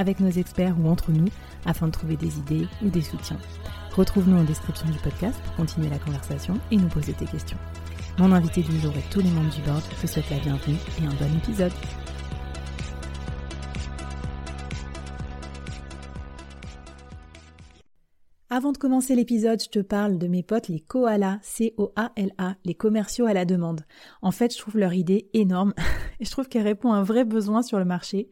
avec nos experts ou entre nous afin de trouver des idées ou des soutiens. Retrouve-nous en description du podcast pour continuer la conversation et nous poser tes questions. Mon invité du jour et tous les membres du board te souhaitent la bienvenue et un bon épisode. Avant de commencer l'épisode, je te parle de mes potes les koalas, C-O-A-L-A, les commerciaux à la demande. En fait, je trouve leur idée énorme et je trouve qu'elle répond à un vrai besoin sur le marché.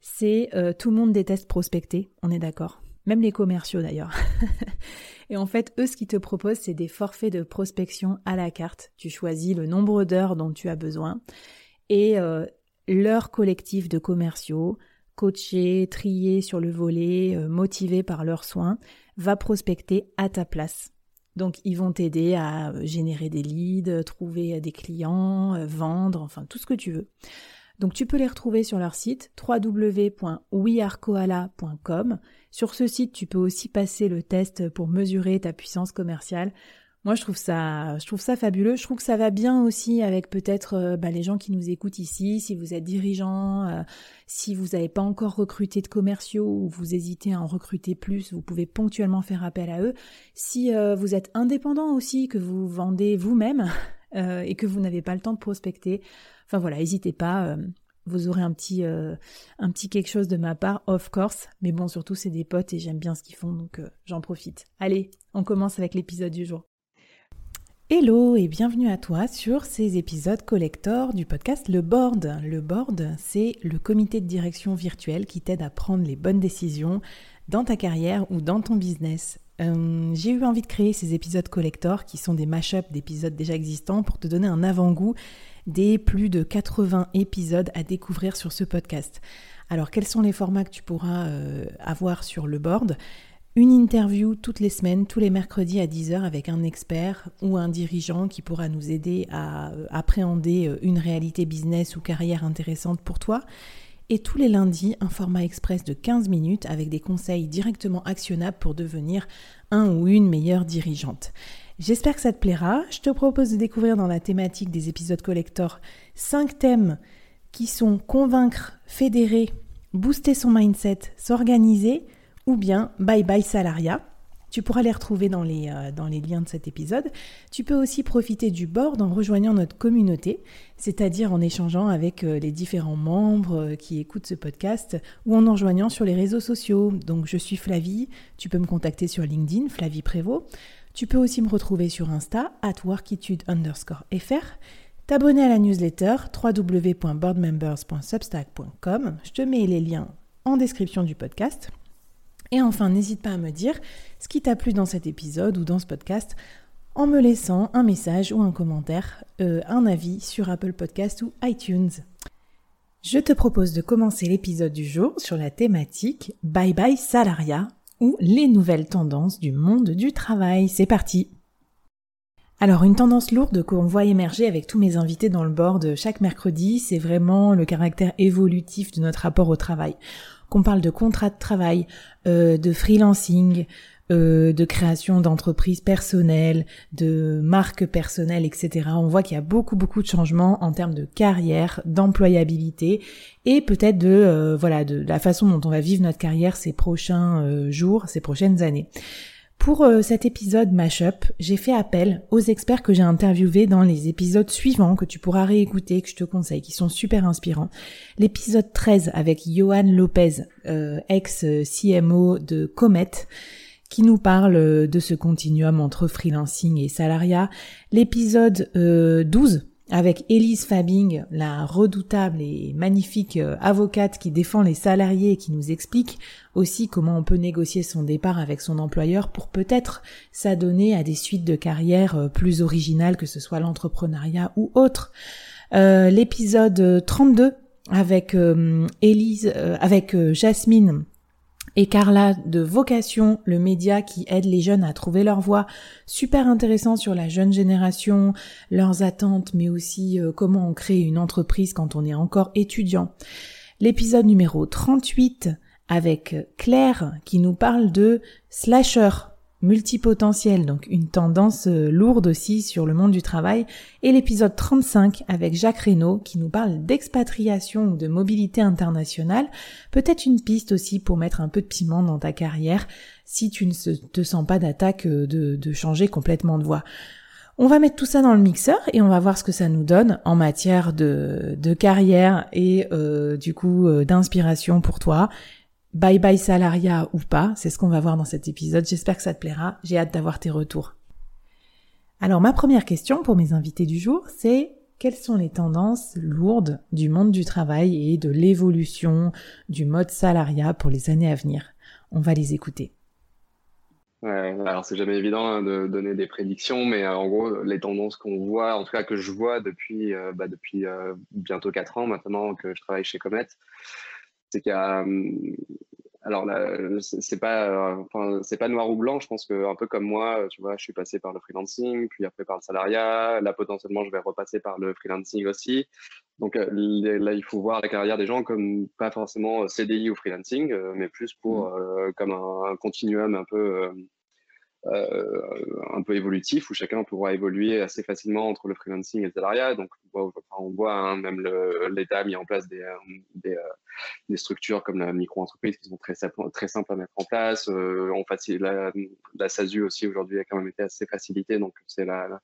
C'est euh, tout le monde déteste prospecter, on est d'accord. Même les commerciaux d'ailleurs. et en fait, eux, ce qu'ils te proposent, c'est des forfaits de prospection à la carte. Tu choisis le nombre d'heures dont tu as besoin et euh, leur collectif de commerciaux, coachés, triés sur le volet, euh, motivés par leurs soins, va prospecter à ta place. Donc ils vont t'aider à générer des leads, trouver des clients, vendre, enfin tout ce que tu veux. Donc tu peux les retrouver sur leur site www.wearekoala.com. Sur ce site, tu peux aussi passer le test pour mesurer ta puissance commerciale. Moi, je trouve ça, je trouve ça fabuleux. Je trouve que ça va bien aussi avec peut-être euh, bah, les gens qui nous écoutent ici. Si vous êtes dirigeant, euh, si vous n'avez pas encore recruté de commerciaux ou vous hésitez à en recruter plus, vous pouvez ponctuellement faire appel à eux. Si euh, vous êtes indépendant aussi, que vous vendez vous-même et que vous n'avez pas le temps de prospecter, enfin voilà, n'hésitez pas. vous aurez un petit, un petit quelque chose de ma part, of course. Mais bon, surtout c'est des potes et j'aime bien ce qu'ils font, donc j'en profite. Allez, on commence avec l'épisode du jour. Hello et bienvenue à toi sur ces épisodes collector du podcast Le Board. Le Board, c'est le comité de direction virtuel qui t'aide à prendre les bonnes décisions dans ta carrière ou dans ton business. Euh, j'ai eu envie de créer ces épisodes collector qui sont des mash-ups d'épisodes déjà existants pour te donner un avant-goût des plus de 80 épisodes à découvrir sur ce podcast. Alors quels sont les formats que tu pourras euh, avoir sur le board? Une interview toutes les semaines, tous les mercredis à 10h avec un expert ou un dirigeant qui pourra nous aider à euh, appréhender euh, une réalité business ou carrière intéressante pour toi. Et tous les lundis, un format express de 15 minutes avec des conseils directement actionnables pour devenir un ou une meilleure dirigeante. J'espère que ça te plaira. Je te propose de découvrir dans la thématique des épisodes collector 5 thèmes qui sont convaincre, fédérer, booster son mindset, s'organiser, ou bien Bye Bye Salaria. Tu pourras les retrouver dans les, euh, dans les liens de cet épisode. Tu peux aussi profiter du board en rejoignant notre communauté, c'est-à-dire en échangeant avec euh, les différents membres euh, qui écoutent ce podcast ou en en rejoignant sur les réseaux sociaux. Donc je suis Flavie, tu peux me contacter sur LinkedIn, Flavie Prévost. Tu peux aussi me retrouver sur Insta, at workitude underscore fr. T'abonner à la newsletter www.boardmembers.substack.com. Je te mets les liens en description du podcast. Et enfin, n'hésite pas à me dire ce qui t'a plu dans cet épisode ou dans ce podcast en me laissant un message ou un commentaire, euh, un avis sur Apple Podcast ou iTunes. Je te propose de commencer l'épisode du jour sur la thématique Bye bye salariat ou les nouvelles tendances du monde du travail. C'est parti alors une tendance lourde qu'on voit émerger avec tous mes invités dans le board chaque mercredi, c'est vraiment le caractère évolutif de notre rapport au travail qu'on parle de contrat de travail, euh, de freelancing, euh, de création d'entreprises personnelles, de marques personnelles, etc. On voit qu'il y a beaucoup beaucoup de changements en termes de carrière, d'employabilité et peut-être de euh, voilà de la façon dont on va vivre notre carrière ces prochains jours, ces prochaines années. Pour euh, cet épisode Mashup, j'ai fait appel aux experts que j'ai interviewés dans les épisodes suivants que tu pourras réécouter, que je te conseille, qui sont super inspirants. L'épisode 13 avec Johan Lopez, euh, ex-CMO de Comet, qui nous parle de ce continuum entre freelancing et salariat. L'épisode 12 euh, avec Elise Fabing, la redoutable et magnifique euh, avocate qui défend les salariés et qui nous explique aussi comment on peut négocier son départ avec son employeur pour peut-être s'adonner à des suites de carrière euh, plus originales, que ce soit l'entrepreneuriat ou autre. Euh, l'épisode 32 avec Elise, avec Jasmine et Carla de Vocation, le média qui aide les jeunes à trouver leur voie. Super intéressant sur la jeune génération, leurs attentes, mais aussi euh, comment on crée une entreprise quand on est encore étudiant. L'épisode numéro 38 avec Claire qui nous parle de slasher multipotentiel, donc une tendance euh, lourde aussi sur le monde du travail, et l'épisode 35 avec Jacques Reynaud qui nous parle d'expatriation ou de mobilité internationale, peut-être une piste aussi pour mettre un peu de piment dans ta carrière si tu ne te sens pas d'attaque euh, de, changer complètement de voie. On va mettre tout ça dans le mixeur et on va voir ce que ça nous donne en matière de, carrière et euh, du coup d'inspiration pour toi Bye bye salariat ou pas, c'est ce qu'on va voir dans cet épisode. J'espère que ça te plaira. J'ai hâte d'avoir tes retours. Alors ma première question pour mes invités du jour, c'est quelles sont les tendances lourdes du monde du travail et de l'évolution du mode salariat pour les années à venir? On va les écouter. Alors c'est jamais évident hein, de donner des prédictions, mais euh, en gros, les tendances qu'on voit, en tout cas que je vois depuis, euh, bah, euh, bientôt 4 ans maintenant que je travaille chez Comet, c'est qu'il y a hum, alors c'est pas enfin, c'est pas noir ou blanc je pense que un peu comme moi tu vois je suis passé par le freelancing puis après par le salariat là potentiellement je vais repasser par le freelancing aussi donc euh, là il faut voir la carrière des gens comme pas forcément CDI ou freelancing euh, mais plus pour mmh. euh, comme un, continuum un peu euh, un peu évolutif où chacun pourra évoluer assez facilement entre le freelancing et le salariat. Donc, on voit, hein, même l'État a mis en place des, euh, des, euh, des structures comme la micro-entreprise qui sont très, très simples à mettre en place. on facilite, la, la SASU aussi aujourd'hui a quand même été assez facilitée, donc c'est la,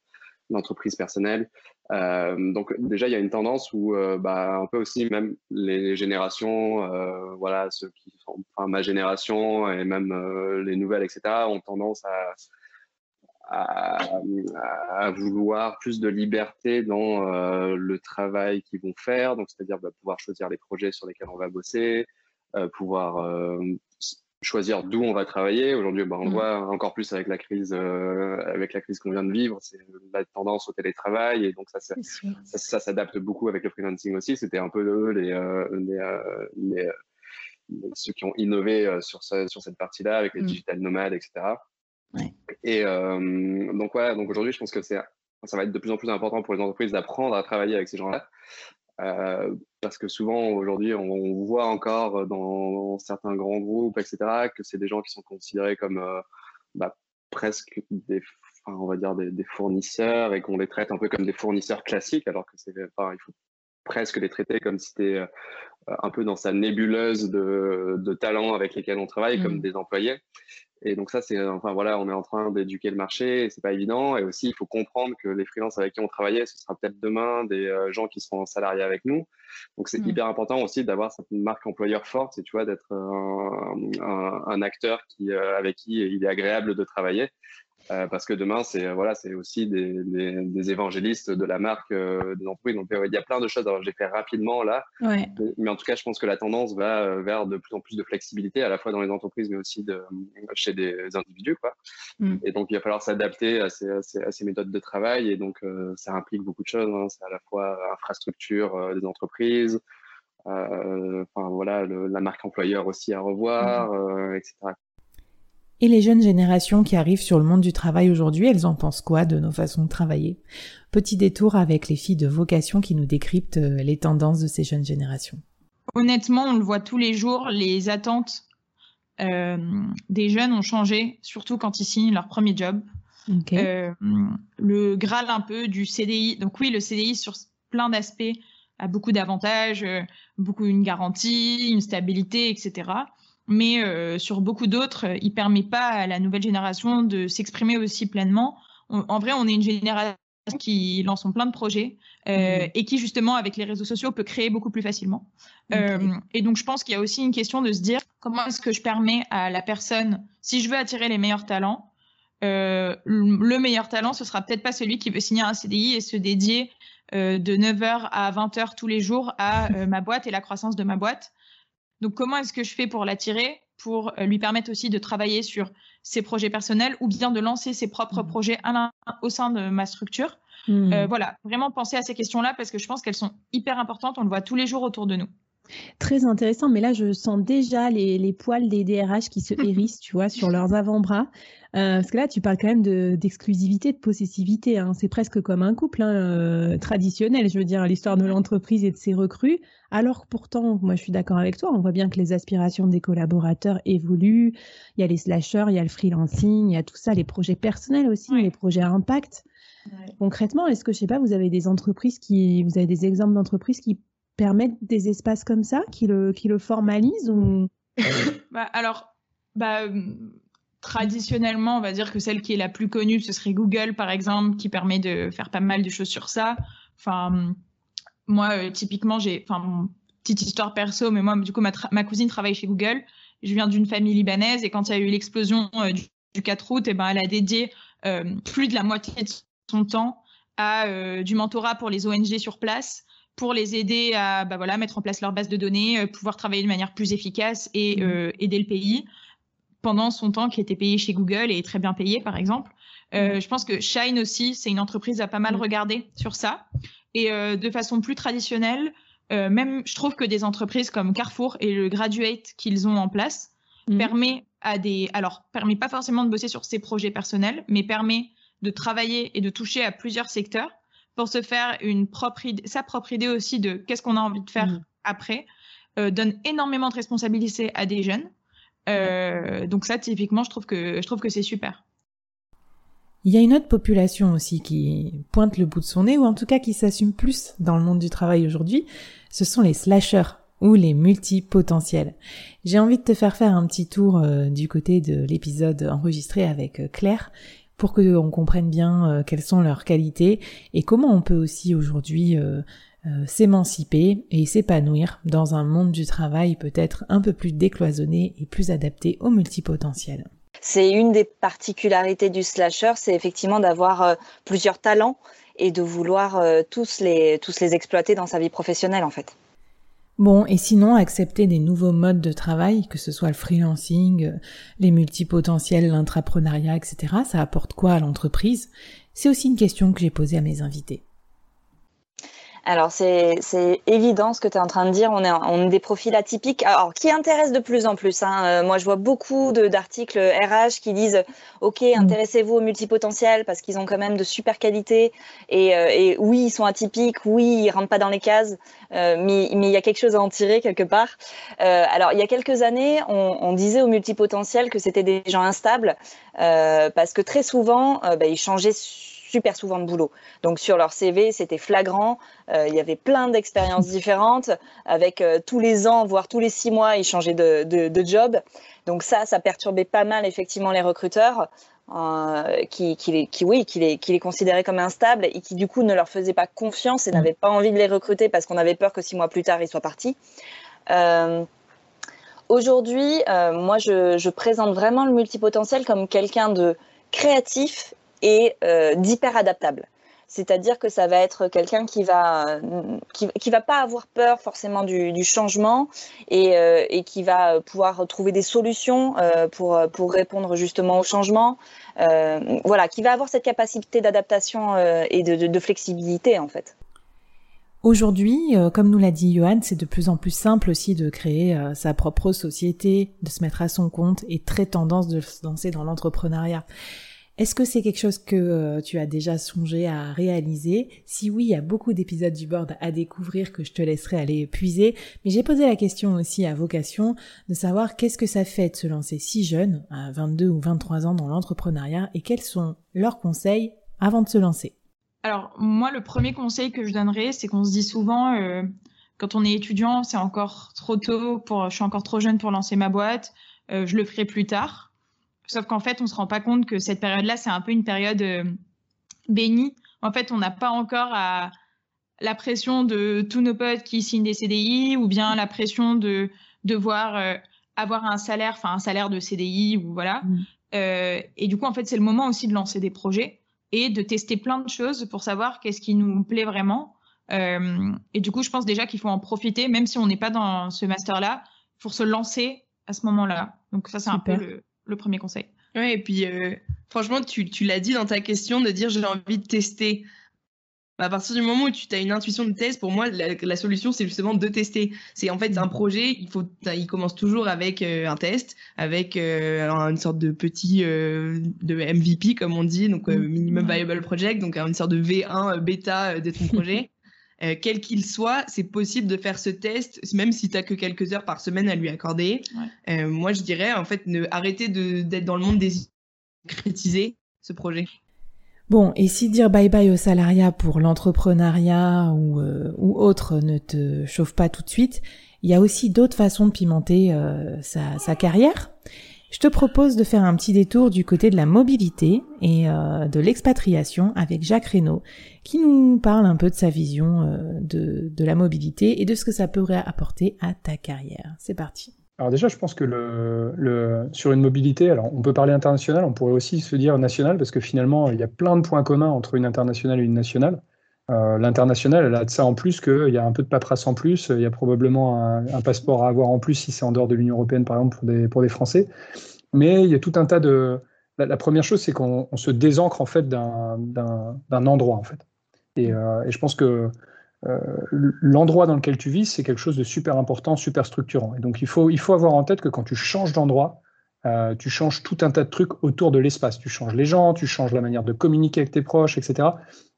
l'entreprise personnelle. Euh, donc déjà, il y a une tendance où euh, bah, un peu aussi même les générations, euh, voilà, ceux qui sont, enfin, ma génération et même les nouvelles, etc., ont tendance à, à, vouloir plus de liberté dans le travail qu'ils vont faire, donc c'est-à-dire bah, pouvoir choisir les projets sur lesquels on va bosser, pouvoir choisir d'où on va travailler. Aujourd'hui, bah, on le mm. voit encore plus avec la crise, euh, avec la crise qu'on vient de vivre, c'est la tendance au télétravail et donc ça, ça, ça, s'adapte beaucoup avec le freelancing aussi. C'était un peu eux les, euh, les, euh, les, ceux qui ont innové sur, sur cette partie-là avec les mm. digital nomades, etc. Ouais. Et donc voilà, donc aujourd'hui, je pense que c'est ça va être de plus en plus important pour les entreprises d'apprendre à travailler avec ces gens-là. Euh, parce que souvent aujourd'hui on, voit encore dans, certains grands groupes etc que c'est des gens qui sont considérés comme euh, bah, presque des on va dire des, fournisseurs et qu'on les traite un peu comme des fournisseurs classiques alors que c'est enfin, il faut presque les traiter comme si c'était euh, un peu dans sa nébuleuse de, de talents avec lesquels on travaille comme mmh. des employés et donc ça, c'est, enfin voilà, on est en train d'éduquer le marché, c'est pas évident. Et aussi, il faut comprendre que les freelances avec qui on travaillait, ce sera peut-être demain des euh, gens qui seront salariés avec nous. Donc c'est mmh. hyper important aussi d'avoir cette marque employeur forte, et tu vois, d'être un, un, acteur qui, euh, avec qui il est agréable de travailler. Euh, parce que demain, c'est voilà, c'est aussi des, des, des, évangélistes de la marque euh, des entreprises. Donc, il y a plein de choses. Alors, j'ai fait rapidement là, ouais. mais, en tout cas, je pense que la tendance va euh, vers de plus en plus de flexibilité, à la fois dans les entreprises, mais aussi de, chez des individus, quoi. Mm. Et donc, il va falloir s'adapter à ces, à, ces, à ces, méthodes de travail. Et donc, ça implique beaucoup de choses. Hein. C'est à la fois infrastructure des entreprises, enfin voilà, le, la marque employeur aussi à revoir, mm. etc. Et les jeunes générations qui arrivent sur le monde du travail aujourd'hui, elles en pensent quoi de nos façons de travailler? Petit détour avec les filles de vocation qui nous décryptent euh, les tendances de ces jeunes générations. Honnêtement, on le voit tous les jours, les attentes euh, des jeunes ont changé, surtout quand ils signent leur premier job. Euh, le graal un peu du CDI. Donc oui, le CDI sur plein d'aspects a beaucoup d'avantages, beaucoup une garantie, une stabilité, etc mais euh, sur beaucoup d'autres, il permet pas à la nouvelle génération de s'exprimer aussi pleinement. en vrai, on est une génération qui lance plein de projets euh, mmh. et qui justement avec les réseaux sociaux peut créer beaucoup plus facilement. Euh, et donc je pense qu'il y a aussi une question de se dire comment est-ce que je permets à la personne, si je veux attirer les meilleurs talents, le meilleur talent ce sera peut-être pas celui qui veut signer un CDI et se dédier de 9h à 20h tous les jours à ma boîte et la croissance de ma boîte. Donc, comment est-ce que je fais pour l'attirer, pour euh, lui permettre aussi de travailler sur ses projets personnels ou bien de lancer ses propres mmh. projets au sein de ma structure? Mmh. euh, Voilà, vraiment penser à ces questions-là parce que je pense qu'elles sont hyper importantes. On le voit tous les jours autour de nous. Très intéressant, mais là je sens déjà les, les poils des DRH qui se hérissent, tu vois, sur leurs avant-bras. Euh, parce que là, tu parles quand même d'exclusivité, de, possessivité. Hein. C'est presque comme un couple hein, euh, traditionnel, je veux dire, l'histoire de l'entreprise et de ses recrues. Alors pourtant, moi je suis d'accord avec toi, on voit bien que les aspirations des collaborateurs évoluent. Il y a les slashers, il y a le freelancing, il y a tout ça, les projets personnels aussi, les projets à impact. Concrètement, est-ce que, je sais pas, vous avez des entreprises qui, vous avez des exemples d'entreprises qui permettent des espaces comme ça, qui le, qui le formalisent ou... bah, Alors, bah, traditionnellement, on va dire que celle qui est la plus connue, ce serait Google, par exemple, qui permet de faire pas mal de choses sur ça. Enfin, moi, euh, typiquement, j'ai, enfin, petite histoire perso, mais moi, du coup, ma, cousine travaille chez Google. Je viens d'une famille libanaise et quand il y a eu l'explosion euh, du, 4 août, et ben, elle a dédié euh, plus de la moitié de son temps à du mentorat pour les ONG sur place pour les aider à bah voilà, mettre en place leur base de données, pouvoir travailler de manière plus efficace et mmh. aider le pays pendant son temps qui était payé chez Google et très bien payé, par exemple. Euh, mm. je pense que Shine aussi, c'est une entreprise à pas mal mm. regarder sur ça. Et euh, de façon plus traditionnelle, euh, même je trouve que des entreprises comme Carrefour et le Graduate qu'ils ont en place mm. permet à des, alors permet pas forcément de bosser sur ses projets personnels, mais permet de travailler et de toucher à plusieurs secteurs pour se faire une propre idée, sa propre idée aussi de qu'est-ce qu'on a envie de faire après. donne énormément de responsabilités à des jeunes euh, donc ça, typiquement, je trouve que je trouve que c'est super. Il y a une autre population aussi qui pointe le bout de son nez, ou en tout cas qui s'assume plus dans le monde du travail aujourd'hui, ce sont les slashers ou les multipotentiels. J'ai envie de te faire faire un petit tour euh, du côté de l'épisode enregistré avec euh, Claire pour que on comprenne bien quelles sont leurs qualités et comment on peut aussi aujourd'hui euh, s'émanciper et s'épanouir dans un monde du travail peut-être un peu plus décloisonné et plus adapté au multipotentiel. C'est une des particularités du slasher, c'est effectivement d'avoir euh, plusieurs talents et de vouloir euh, tous les, tous les exploiter dans sa vie professionnelle en fait. Bon, et sinon, accepter des nouveaux modes de travail, que ce soit le freelancing, les multipotentiels, l'intrapreneuriat, etc., ça apporte quoi à l'entreprise? C'est aussi une question que j'ai posée à mes invités. Alors c'est évident ce que tu es en train de dire. On est, on est des profils atypiques, alors qui intéressent de plus en plus. Hein. Euh, moi, je vois beaucoup d'articles RH qui disent OK, mm. intéressez-vous aux multipotentiels parce qu'ils ont quand même de super qualités. Et, euh, et, oui, ils sont atypiques. Oui, ils rentrent pas dans les cases. Euh, mais mais il y a quelque chose à en tirer quelque part. Euh, alors il y a quelques années, on, on disait aux multipotentiels que c'était des gens instables parce que très souvent, bah, ils changeaient super souvent de boulot. Donc sur leur CV, c'était flagrant. Euh, il y avait plein d'expériences différentes. Avec euh, tous les ans, voire tous les six mois, ils changeaient de, de, job. Donc ça, ça perturbait pas mal effectivement les recruteurs. Euh, qui, qui, les, qui, oui, qui les, qui les considéraient comme instables et qui du coup ne leur faisaient pas confiance et n'avaient pas envie de les recruter parce qu'on avait peur que six mois plus tard ils soient partis. Aujourd'hui, moi je, je présente vraiment le multipotentiel comme quelqu'un de créatif et euh, d'hyper adaptable. C'est-à-dire que ça va être quelqu'un qui va qui, va pas avoir peur forcément du, changement et, euh, et, qui va pouvoir trouver des solutions euh, pour pour répondre justement au changement. voilà, qui va avoir cette capacité d'adaptation et de, de, flexibilité en fait. Aujourd'hui, comme nous l'a dit Johan, c'est de plus en plus simple aussi de créer sa propre société, de se mettre à son compte et très tendance de se lancer dans l'entrepreneuriat. Est-ce que c'est quelque chose que euh, tu as déjà songé à réaliser? Si oui, il y a beaucoup d'épisodes du board à découvrir que je te laisserai aller puiser. Mais j'ai posé la question aussi à vocation de savoir qu'est-ce que ça fait de se lancer si jeune, à 22 ou 23 ans dans l'entrepreneuriat, et quels sont leurs conseils avant de se lancer? Alors moi, le premier conseil que je donnerais, c'est qu'on se dit souvent, euh, quand on est étudiant, c'est encore trop tôt, pour, je suis encore trop jeune pour lancer ma boîte, euh, je le ferai plus tard. Sauf qu'en fait, on se rend pas compte que cette période-là, c'est un peu une période euh, bénie. En fait, on n'a pas encore à la pression de tous nos potes qui signent des CDI ou bien la pression de devoir euh, avoir un salaire, enfin un salaire de CDI ou voilà. Mm. Euh, et du coup, en fait, c'est le moment aussi de lancer des projets et de tester plein de choses pour savoir qu'est-ce qui nous plaît vraiment. et du coup, je pense déjà qu'il faut en profiter, même si on n'est pas dans ce master-là, pour se lancer à ce moment-là. Donc ça, c'est un peu le, le premier conseil. Ouais, et puis euh, franchement, tu, tu l'as dit dans ta question de dire j'ai envie de tester. à partir du moment où tu as une intuition de test, pour moi, la, solution, c'est justement de tester. C'est en fait un projet, il faut, il commence toujours avec euh, un test, avec euh, une sorte de petit euh, de MVP comme on dit, donc mm. minimum viable project, donc une sorte de V1 bêta de ton projet. Quel qu'il soit, c'est possible de faire ce test, même si tu as que quelques heures par semaine à lui accorder. moi, je dirais, en fait, ne, arrêter d'être dans le monde des critiser ce projet. Bon, et si dire bye bye au salariat pour l'entrepreneuriat ou, euh, ou autre ne te chauffe pas tout de suite, il y a aussi d'autres façons de pimenter euh, sa, sa, carrière. Je te propose de faire un petit détour du côté de la mobilité et euh, de l'expatriation avec Jacques Reynaud, qui nous parle un peu de sa vision de, de la mobilité et de ce que ça pourrait apporter à ta carrière. C'est parti. Alors déjà, je pense que sur une mobilité, alors on peut parler international, on pourrait aussi se dire national, parce que finalement, il y a plein de points communs entre une internationale et une nationale. Euh, l'international, elle a de ça en plus qu'il y a un peu de paperasse en plus, il y a probablement un, passeport à avoir en plus si c'est en dehors de l'Union européenne, par exemple, pour des, pour des Français. Mais il y a tout un tas de... La, première chose, c'est qu'on se désancre en fait d'un endroit, en fait. Et, euh, je pense que euh, l'endroit dans lequel tu vis, c'est quelque chose de super important, super structurant. Et donc, il faut, il faut avoir en tête que quand tu changes d'endroit, tu changes tout un tas de trucs autour de l'espace. Tu changes les gens, tu changes la manière de communiquer avec tes proches, etc.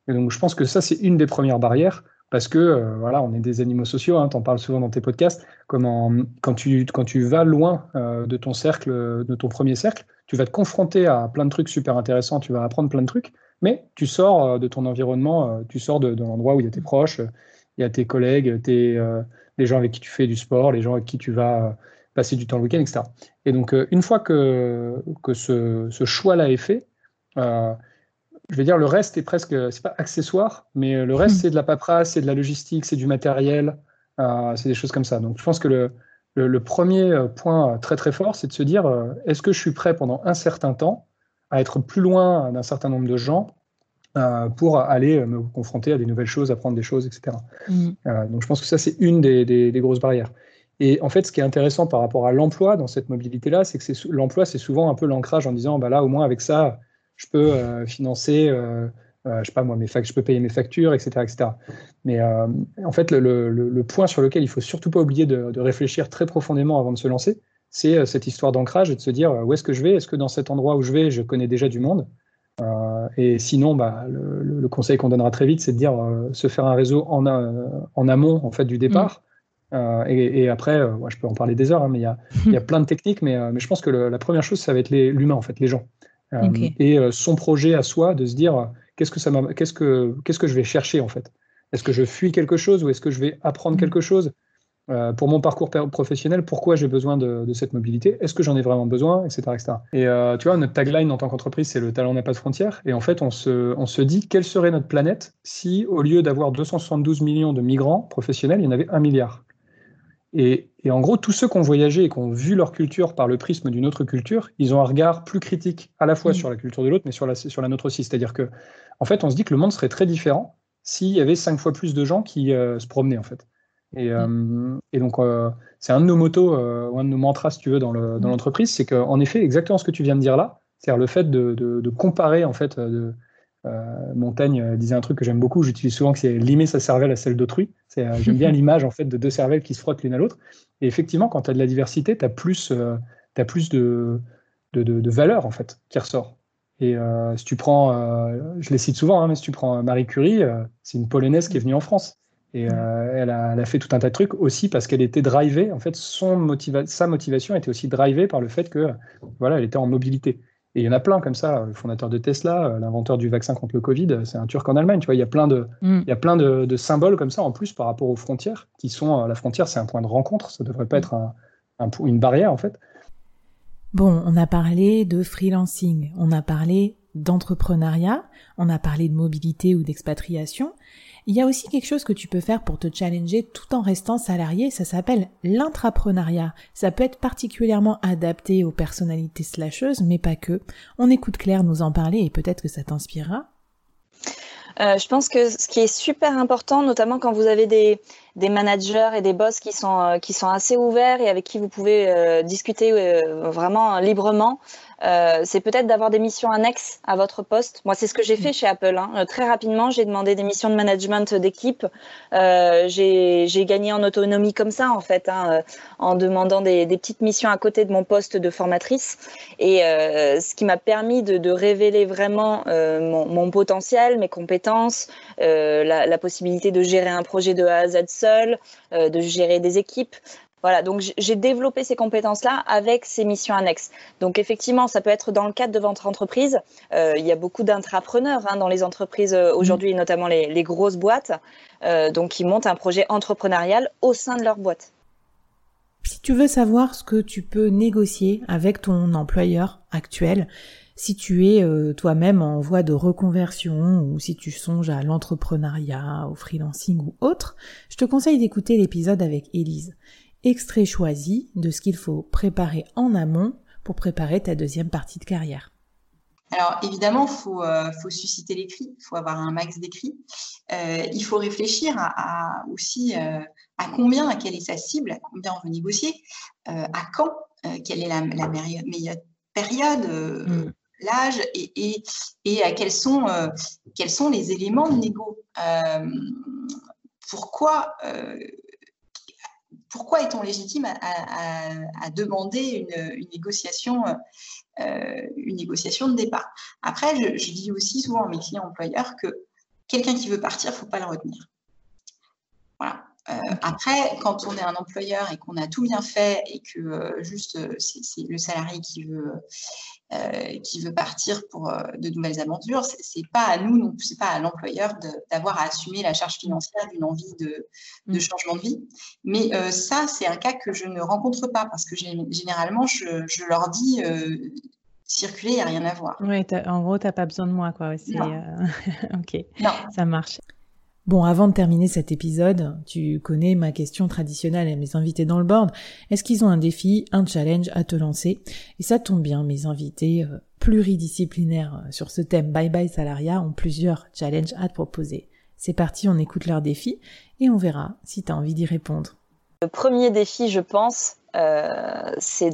Et donc, je pense que ça, c'est une des premières barrières parce que, euh, voilà, on est des animaux sociaux, hein, tu en parles souvent dans tes podcasts. Comment, quand, tu, quand tu vas loin de ton cercle, de ton premier cercle, tu vas te confronter à plein de trucs super intéressants, tu vas apprendre plein de trucs. Mais tu sors euh, de ton environnement, euh, tu sors de, l'endroit où il y a tes proches, il y a tes collègues, tes, euh, les gens avec qui tu fais du sport, les gens avec qui tu vas passer du temps le week-end, etc. Et donc, une fois que, que ce, choix-là est fait, je vais dire, le reste est presque, c'est pas accessoire, mais le reste, hmm. c'est de la paperasse, c'est de la logistique, c'est du matériel, c'est des choses comme ça. Donc, je pense que le, le premier point très très fort, c'est de se dire, est-ce que je suis prêt pendant un certain temps à être plus loin d'un certain nombre de gens euh, pour aller me confronter à des nouvelles choses, apprendre des choses, etc. Mm. Euh, donc je pense que ça, c'est une des, grosses barrières. Et en fait, ce qui est intéressant par rapport à l'emploi dans cette mobilité-là, c'est que l'emploi, c'est souvent un peu l'ancrage en disant, bah là, au moins avec ça, je peux euh, financer, je sais pas moi, mes je peux payer mes factures, etc., etc. Mais en fait, le, point sur lequel il faut surtout pas oublier de, de réfléchir très profondément avant de se lancer, c'est euh, cette histoire d'ancrage et de se dire euh, où est-ce que je vais? Est-ce que dans cet endroit où je vais, je connais déjà du monde? Euh, Et sinon, bah, le, conseil qu'on donnera très vite, c'est de dire se faire un réseau en, en, amont en fait du départ. Mm. et, après, je peux en parler des heures, hein, mais il y a, y a, plein de techniques. Mais, mais je pense que la première chose, ça va être l'humain, en fait, les gens. Et son projet à soi, de se dire qu'est-ce que ça qu'est-ce que qu'est-ce que je vais chercher en fait? Est-ce que je fuis quelque chose ou est-ce que je vais apprendre mm. quelque chose? Euh, pour mon parcours professionnel, pourquoi j'ai besoin de, cette mobilité? Est-ce que j'en ai vraiment besoin? Etc., etc. Et euh, tu vois, notre tagline en tant qu'entreprise, c'est le talent n'a pas de frontières. Et en fait, on se, on se dit quelle serait notre planète si, au lieu d'avoir 272 millions de migrants professionnels, il y en avait un milliard? Et, et en gros, tous ceux qui ont voyagé et qui ont vu leur culture par le prisme d'une autre culture, ils ont un regard plus critique à la fois mmh. sur la culture de l'autre, mais sur la, sur la nôtre aussi. C'est-à-dire que, en fait, on se dit que le monde serait très différent s'il y avait cinq fois plus de gens qui euh, se promenaient, en fait. Et, mm. euh, et donc, euh, c'est un de nos motos, ou un de nos mantras, si tu veux, dans mm. l'entreprise, c'est qu'en effet, exactement ce que tu viens de dire là, c'est-à-dire le fait de, de, comparer, en fait, de, Montaigne disait un truc que j'aime beaucoup, j'utilise souvent, que c'est limer sa cervelle à celle d'autrui. J'aime bien l'image, en fait, de deux cervelles qui se frottent l'une à l'autre. Et effectivement, quand tu as de la diversité, tu as plus, as plus de, de, de, valeur, en fait, qui ressort. Et si tu prends, je les cite souvent, hein, mais si tu prends Marie Curie, c'est une Polonaise qui est venue en France. Et euh, elle, a, fait tout un tas de trucs aussi parce qu'elle était drivée. En fait, son sa motivation était aussi drivée par le fait que voilà, elle était en mobilité. Et il y en a plein comme ça. Le fondateur de Tesla, euh, l'inventeur du vaccin contre le Covid, c'est un Turc en Allemagne. Tu vois, il y a plein de, mm. il y a plein de, symboles comme ça en plus par rapport aux frontières, qui sont la frontière, c'est un point de rencontre. Ça devrait pas mm. être un, une barrière en fait. Bon, on a parlé de freelancing, on a parlé d'entrepreneuriat, on a parlé de mobilité ou d'expatriation. Il y a aussi quelque chose que tu peux faire pour te challenger tout en restant salarié, ça s'appelle l'intrapreneuriat. Ça peut être particulièrement adapté aux personnalités slasheuses, mais pas que. On écoute Claire nous en parler et peut-être que ça t'inspirera. Euh, je pense que ce qui est super important, notamment quand vous avez des, managers et des boss qui sont, qui sont assez ouverts et avec qui vous pouvez discuter vraiment librement. Euh, c'est peut-être d'avoir des missions annexes à votre poste. Moi, c'est ce que j'ai fait chez Apple. Hein. Euh, très rapidement, j'ai demandé des missions de management d'équipe. Euh, j'ai gagné en autonomie comme ça, en fait, hein, en demandant des, petites missions à côté de mon poste de formatrice. Et ce qui m'a permis de, révéler vraiment mon, potentiel, mes compétences, la, la, possibilité de gérer un projet de A à Z seul, de gérer des équipes. Voilà, donc j'ai développé ces compétences-là avec ces missions annexes. Donc effectivement, ça peut être dans le cadre de votre entreprise. Euh, il y a beaucoup d'intrapreneurs hein, dans les entreprises euh, aujourd'hui, notamment les, grosses boîtes, euh, donc qui montent un projet entrepreneurial au sein de leur boîte. Si tu veux savoir ce que tu peux négocier avec ton employeur actuel, si tu es toi-même en voie de reconversion ou si tu songes à l'entrepreneuriat, au freelancing ou autre, je te conseille d'écouter l'épisode avec Élise extrait choisi de ce qu'il faut préparer en amont pour préparer ta deuxième partie de carrière. Alors évidemment, il faut, euh, faut, susciter l'écrit, il faut avoir un max d'écrit. Euh, il faut réfléchir à, aussi euh, à combien, à quelle est sa cible, à combien on veut négocier, à quand, quelle est la, meilleure période, mm. l'âge et, et, à quels sont, quels sont les éléments de négo. pourquoi pourquoi est-on légitime à, demander une, négociation, euh, une négociation de départ? Après, je, dis aussi souvent à mes clients employeurs que quelqu'un qui veut partir, il ne faut pas le retenir. Voilà. Euh, après, quand on est un employeur et qu'on a tout bien fait et que euh, juste c'est le salarié qui veut, euh, qui veut partir pour euh, de nouvelles aventures, c'est pas à nous, non c'est pas à l'employeur d'avoir à assumer la charge financière d'une envie de, de, mm. changement de vie. Mais euh, ça, c'est un cas que je ne rencontre pas parce que généralement, je, je leur dis circuler, il n'y a rien à voir. Oui, en gros, tu n'as pas besoin de moi, quoi. ok, non. ça marche. Bon, avant de terminer cet épisode, tu connais ma question traditionnelle à mes invités dans le board. Est-ce qu'ils ont un défi, un challenge à te lancer? Et ça tombe bien, mes invités euh, pluridisciplinaires euh, sur ce thème Bye Bye Salaria ont plusieurs challenges à te proposer. C'est parti, on écoute leurs défis et on verra si tu as envie d'y répondre. Le premier défi, je pense, euh, c'est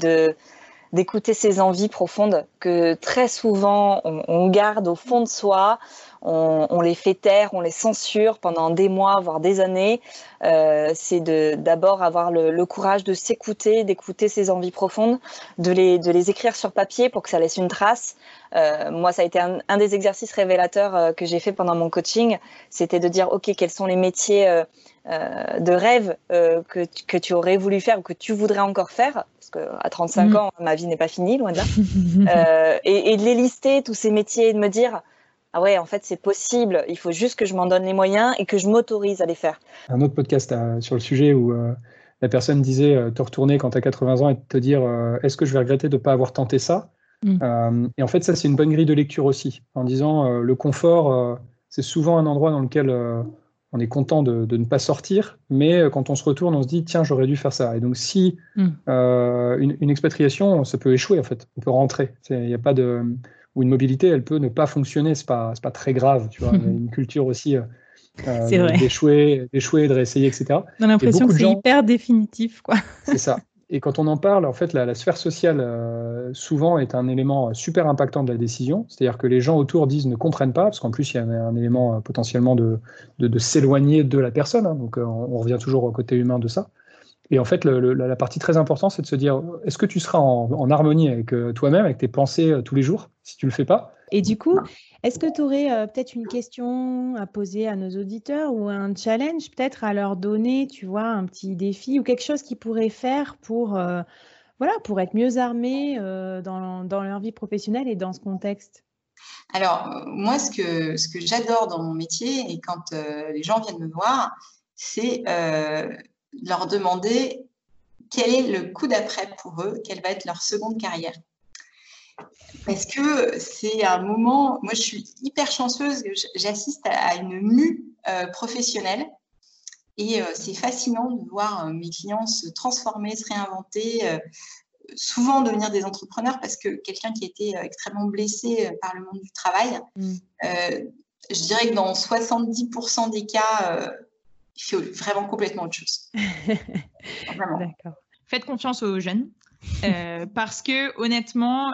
d'écouter ses envies profondes que très souvent on, garde au fond de soi, on, les fait taire, on les censure pendant des mois, voire des années. Euh, c'est d'abord avoir le, courage de s'écouter, d'écouter ses envies profondes, de les, de les écrire sur papier pour que ça laisse une trace. Euh, moi, ça a été un, des exercices révélateurs euh, que j'ai fait pendant mon coaching. C'était de dire, OK, quels sont les métiers de rêve que, que tu aurais voulu faire ou que tu voudrais encore faire? Parce qu'à 35 mm. ans, ma vie n'est pas finie, loin de là. Euh, et, de les lister, tous ces métiers, et de me dire, ah ouais, en fait, c'est possible, il faut juste que je m'en donne les moyens et que je m'autorise à les faire. Un autre podcast euh, sur le sujet où euh, la personne disait te retourner quand tu as 80 ans et te dire, est-ce que je vais regretter de ne pas avoir tenté ça? Mm. Et en fait, ça, c'est une bonne grille de lecture aussi, en disant, le confort, c'est souvent un endroit dans lequel on est content de, ne pas sortir, mais euh, quand on se retourne, on se dit tiens, j'aurais dû faire ça. Et donc, si hmm. euh, une, expatriation, ça peut échouer en fait, on peut rentrer. Il n'y a pas de ou une mobilité, elle peut ne pas fonctionner. C'est pas pas très grave, tu vois. une culture aussi. Euh, d'échouer, d'échouer, de réessayer, etc. On a l'impression que c'est hyper définitif, quoi. c'est ça. Et quand on en parle, en fait, la, sphère sociale, euh, souvent, est un élément euh, super impactant de la décision. C'est-à-dire que les gens autour disent ne comprennent pas, parce qu'en plus, il y a un, élément euh, potentiellement de, de, s'éloigner de la personne. Hein. donc, on, revient toujours au côté humain de ça. Et en fait, la, partie très importante, c'est de se dire est-ce que tu seras en, en harmonie avec toi-même, avec tes pensées tous les jours Si tu le fais pas, et du coup, est-ce que tu aurais euh, peut-être une question à poser à nos auditeurs ou un challenge peut-être à leur donner, tu vois, un petit défi ou quelque chose qu'ils pourraient faire pour, euh, voilà, pour être mieux armés euh, dans, dans, leur vie professionnelle et dans ce contexte? Alors, moi, ce que, ce que j'adore dans mon métier et quand les gens viennent me voir, c'est leur demander quel est le coup d'après pour eux, quelle va être leur seconde carrière. Parce que c'est un moment, moi je suis hyper chanceuse, j'assiste à une mue euh, professionnelle et euh, c'est fascinant de voir euh, mes clients se transformer, se réinventer, souvent devenir des entrepreneurs parce que quelqu'un qui a été extrêmement blessé par le monde du travail, mm. je dirais que dans 70% des cas, fait vraiment complètement autre chose. vraiment. D'accord. Faites confiance aux jeunes. parce que honnêtement,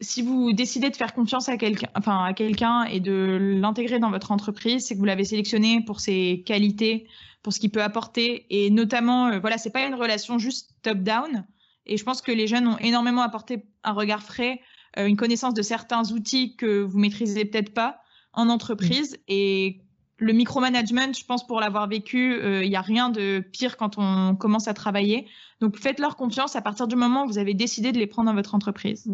si vous décidez de faire confiance à quelqu'un, enfin à quelqu'un et de l'intégrer dans votre entreprise, c'est que vous l'avez sélectionné pour ses qualités, pour ce qu'il peut apporter, et notamment, euh, voilà, c'est pas une relation juste top-down. Et je pense que les jeunes ont énormément apporté un regard frais, euh, une connaissance de certains outils que vous maîtrisez peut-être pas en entreprise. Et le micromanagement, je pense pour l'avoir vécu, euh, il n'y a rien de pire quand on commence à travailler. Donc faites-leur confiance à partir du moment où vous avez décidé de les prendre dans votre entreprise.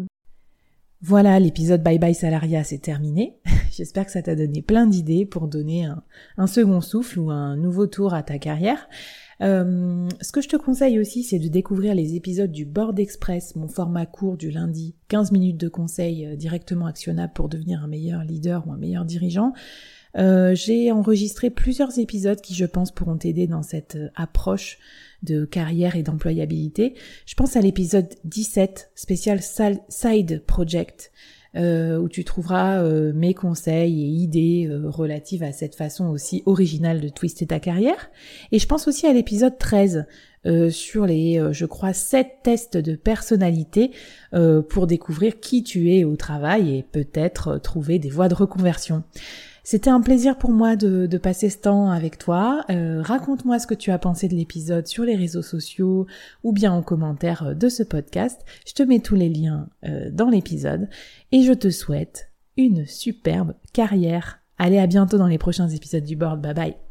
Voilà, l'épisode Bye Bye Salaria, c'est terminé. J'espère que ça t'a donné plein d'idées pour donner un, second souffle ou un nouveau tour à ta carrière. Euh, ce que je te conseille aussi, c'est de découvrir les épisodes du Board Express, mon format court du lundi, 15 minutes de conseils euh, directement actionnables pour devenir un meilleur leader ou un meilleur dirigeant. Euh, j'ai enregistré plusieurs épisodes qui, je pense, pourront t'aider dans cette approche de carrière et d'employabilité. Je pense à l'épisode 17, spécial Side Project, euh, où tu trouveras euh, mes conseils et idées euh, relatives à cette façon aussi originale de twister ta carrière. Et je pense aussi à l'épisode 13 sur les, je crois, 7 tests de personnalité pour découvrir qui tu es au travail et peut-être trouver des voies de reconversion. C'était un plaisir pour moi de, passer ce temps avec toi. Euh, raconte-moi ce que tu as pensé de l'épisode sur les réseaux sociaux ou bien en commentaire de ce podcast. Je te mets tous les liens euh, dans l'épisode et je te souhaite une superbe carrière. Allez, à bientôt dans les prochains épisodes du board. Bye bye.